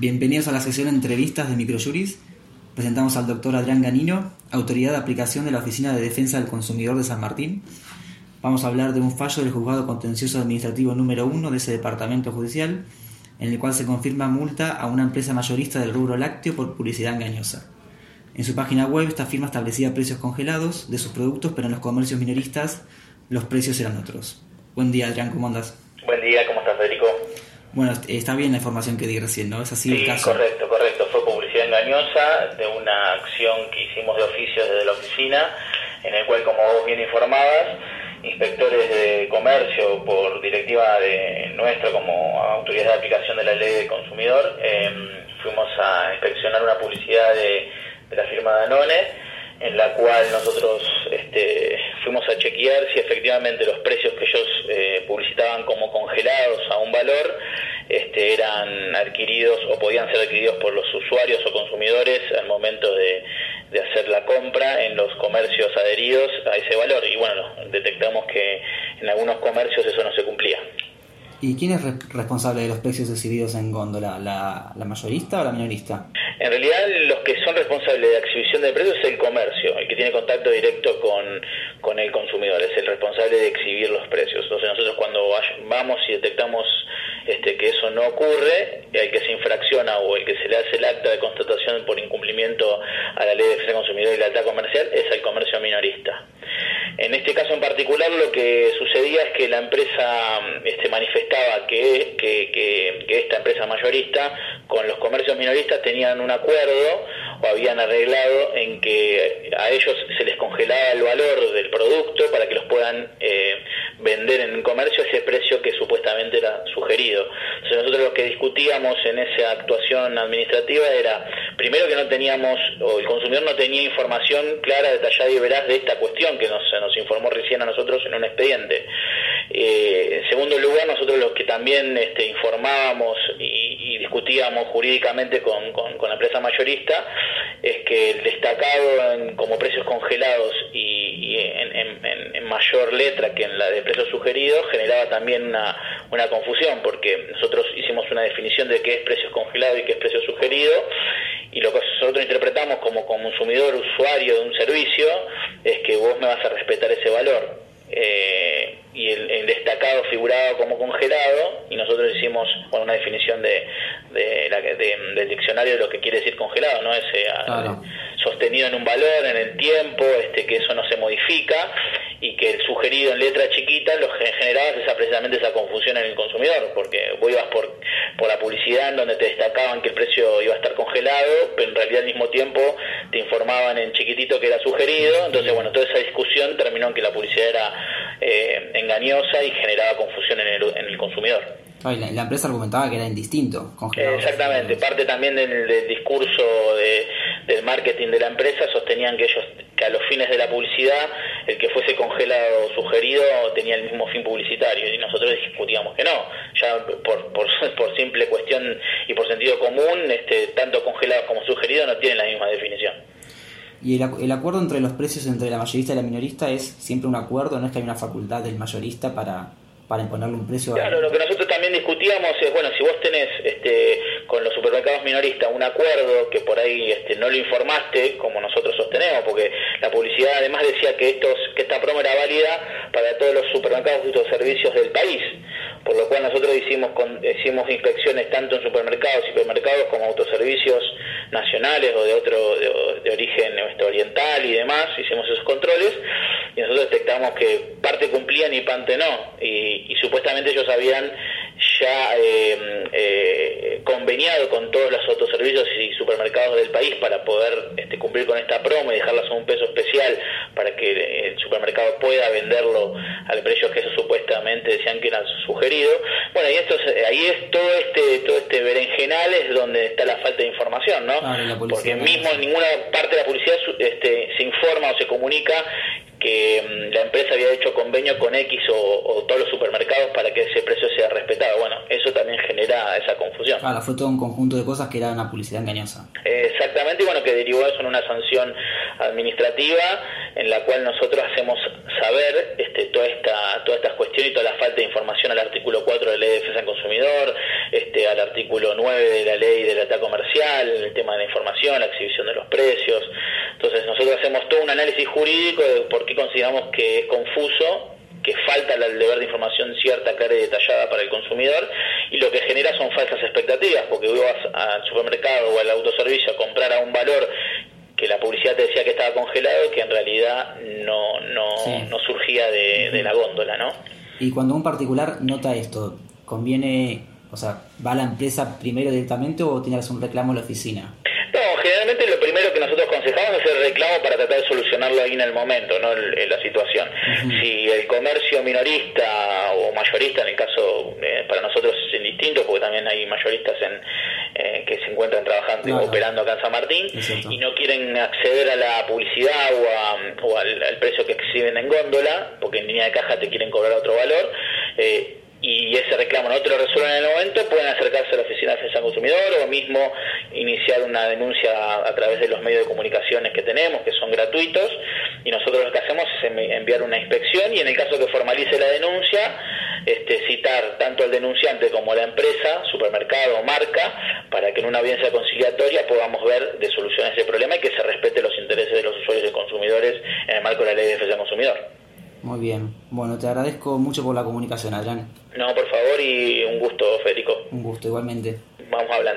Bienvenidos a la sesión de entrevistas de Microjuris. Presentamos al doctor Adrián Ganino, autoridad de aplicación de la Oficina de Defensa del Consumidor de San Martín. Vamos a hablar de un fallo del Juzgado Contencioso Administrativo número 1 de ese departamento judicial, en el cual se confirma multa a una empresa mayorista del rubro lácteo por publicidad engañosa. En su página web esta firma establecía precios congelados de sus productos, pero en los comercios minoristas los precios eran otros. Buen día, Adrián, ¿cómo andas? Buen día, ¿cómo estás, Federico? Bueno, está bien la información que di recién, ¿no? Es así el caso. correcto, correcto. Fue publicidad engañosa de una acción que hicimos de oficio desde la oficina, en el cual, como vos bien informabas, inspectores de comercio, por directiva de nuestra como autoridad de aplicación de la ley del consumidor, em, fuimos a inspeccionar una publicidad de, la firma Danone en la cual nosotros este, fuimos a chequear si efectivamente los precios que ellos eh, publicitaban como congelados a un valor este, eran adquiridos o podían ser adquiridos por los usuarios o consumidores al momento de, hacer la compra en los comercios adheridos a ese valor. Y bueno, detectamos que en algunos comercios eso no se cumplía. ¿Y quién es responsable de los precios exhibidos en góndola? ¿La, ¿La, mayorista o la minorista? En realidad, los que son responsables de exhibición de precios es el comercio, el que tiene contacto directo con, con el consumidor, es el responsable de exhibir los precios. Entonces, nosotros cuando vamos y detectamos que eso no ocurre, el que se infracciona o el que se le hace el acta de constatación por incumplimiento a la ley de defensa consumidor y la acta comercial es el comercio minorista. En este caso en particular lo que sucedía es que la empresa este, manifestaba que, que, esta empresa mayorista con los comercios minoristas tenían un acuerdo o habían arreglado en que a ellos se les congelaba el valor del producto para que los puedan eh, vender en un comercio a ese precio que supuestamente era sugerido. Entonces nosotros lo que discutíamos en esa actuación administrativa era, primero que no teníamos, o el consumidor no tenía información clara, detallada y veraz de esta cuestión que nos, nos informó recién a nosotros en un expediente. Eh, en segundo lugar, nosotros los que también este, informábamos y, discutíamos jurídicamente con, la empresa mayorista es que el destacado como precios congelados y, en, mayor letra que en la de precios sugeridos generaba también una, una confusión porque nosotros hicimos una definición de qué es precios congelados y qué es precio sugerido y lo que nosotros interpretamos como consumidor usuario de un servicio es que vos me vas a respetar ese valor eh, y el, destacado figurado como congelado y nosotros hicimos una definición de, del diccionario de lo que quiere decir congelado, ¿no? Ese, sostenido en un valor, en el tiempo, este, que eso no se modifica el sugerido en letra chiquita lo que generaba esa, precisamente esa confusión en el consumidor, porque vos ibas por, por la publicidad en donde te destacaban que el precio iba a estar congelado, pero en realidad al mismo tiempo te informaban en chiquitito que era sugerido, entonces bueno, toda esa discusión terminó en que la publicidad era eh, engañosa y generaba confusión en el, en el consumidor. La, empresa argumentaba que era indistinto. Exactamente, parte también del, discurso de, del marketing de la empresa sostenían que ellos, que a los fines de la publicidad, el que fuese congelado o sugerido tenía el mismo fin publicitario y nosotros discutíamos que no, ya por, por, simple cuestión y por sentido común, este, tanto congelado como sugerido no tienen la misma definición. Y el, el, acuerdo entre los precios entre la mayorista y la minorista es siempre un acuerdo, no es que hay una facultad del mayorista para, para imponerle un precio. Claro, lo que nosotros también discutíamos es, bueno, si vos tenés este, con los supermercados minoristas un acuerdo que por ahí este, no lo informaste, como nosotros sostenemos, porque la publicidad además decía que, estos, que esta promo era válida para todos los supermercados y autoservicios del país por lo cual nosotros hicimos, hicimos inspecciones tanto en supermercados, supermercados como autoservicios nacionales o de otro de, origen este, oriental y demás, hicimos esos controles y nosotros detectamos que parte cumplían y parte no y, y supuestamente ellos habían ya eh, eh, conveniado con todos los autoservicios y supermercados del país para poder este, cumplir con esta promo y dejarlas a un peso especial para que el supermercado pueda venderlo al precio que eso supuestamente decían que era sugerido. Bueno, y esto ahí es todo este todo este berenjenal es donde está la falta de información, ¿no? Porque mismo en ninguna parte de la publicidad este, se informa o se comunica que mm, la empresa había hecho convenio con X o, todos los supermercados para que ese precio sea respetado. Bueno, eso también genera esa confusión. Claro, fue todo un conjunto de cosas que era una publicidad engañosa. exactamente, y bueno, que derivó eso en una sanción administrativa en la cual nosotros hacemos saber este, toda esta esta, todas estas cuestiones y toda la falta de información al artículo 4 de la Ley de Defensa del Consumidor, este, al artículo 9 de la Ley de la Comercial, el tema de la información, la exhibición de los precios. Entonces nosotros hacemos todo un análisis jurídico de por qué consideramos que es confuso que falta el deber de información cierta, clara y detallada para el consumidor y lo que genera son falsas expectativas porque vos vas al supermercado o al autoservicio a comprar a un valor que la publicidad te decía que estaba congelado y que en realidad no, no, no surgía de, de la góndola, ¿no? Y cuando un particular nota esto, ¿conviene, o sea, va a la empresa primero directamente o tienes un reclamo en la oficina? Generalmente lo primero que nosotros aconsejamos es el reclamo para tratar de solucionarlo ahí en el momento, no en la situación. Si el comercio minorista o mayorista, en el caso eh, para nosotros es indistinto, porque también hay mayoristas en, eh, que se encuentran trabajando operando acá en San Martín y no quieren acceder a la publicidad o, al, precio que exhiben en góndola, porque en línea de caja te quieren cobrar otro valor. Eh, y ese reclamo no te lo resuelven en el momento, pueden acercarse a la Oficina de Defensa del Consumidor o mismo iniciar una denuncia a través de los medios de comunicaciones que tenemos, que son gratuitos, y nosotros lo que hacemos es enviar una inspección y en el caso que formalice la denuncia, este, citar tanto al denunciante como a la empresa, supermercado o marca, para que en una audiencia conciliatoria podamos ver de solucionar ese problema y que se respete los intereses de los usuarios y consumidores en el marco de la Ley de Defensa del Consumidor. Muy bien. Bueno, te agradezco mucho por la comunicación, Adrián. No, por favor, y un gusto, Federico. Un gusto, igualmente. Vamos hablando.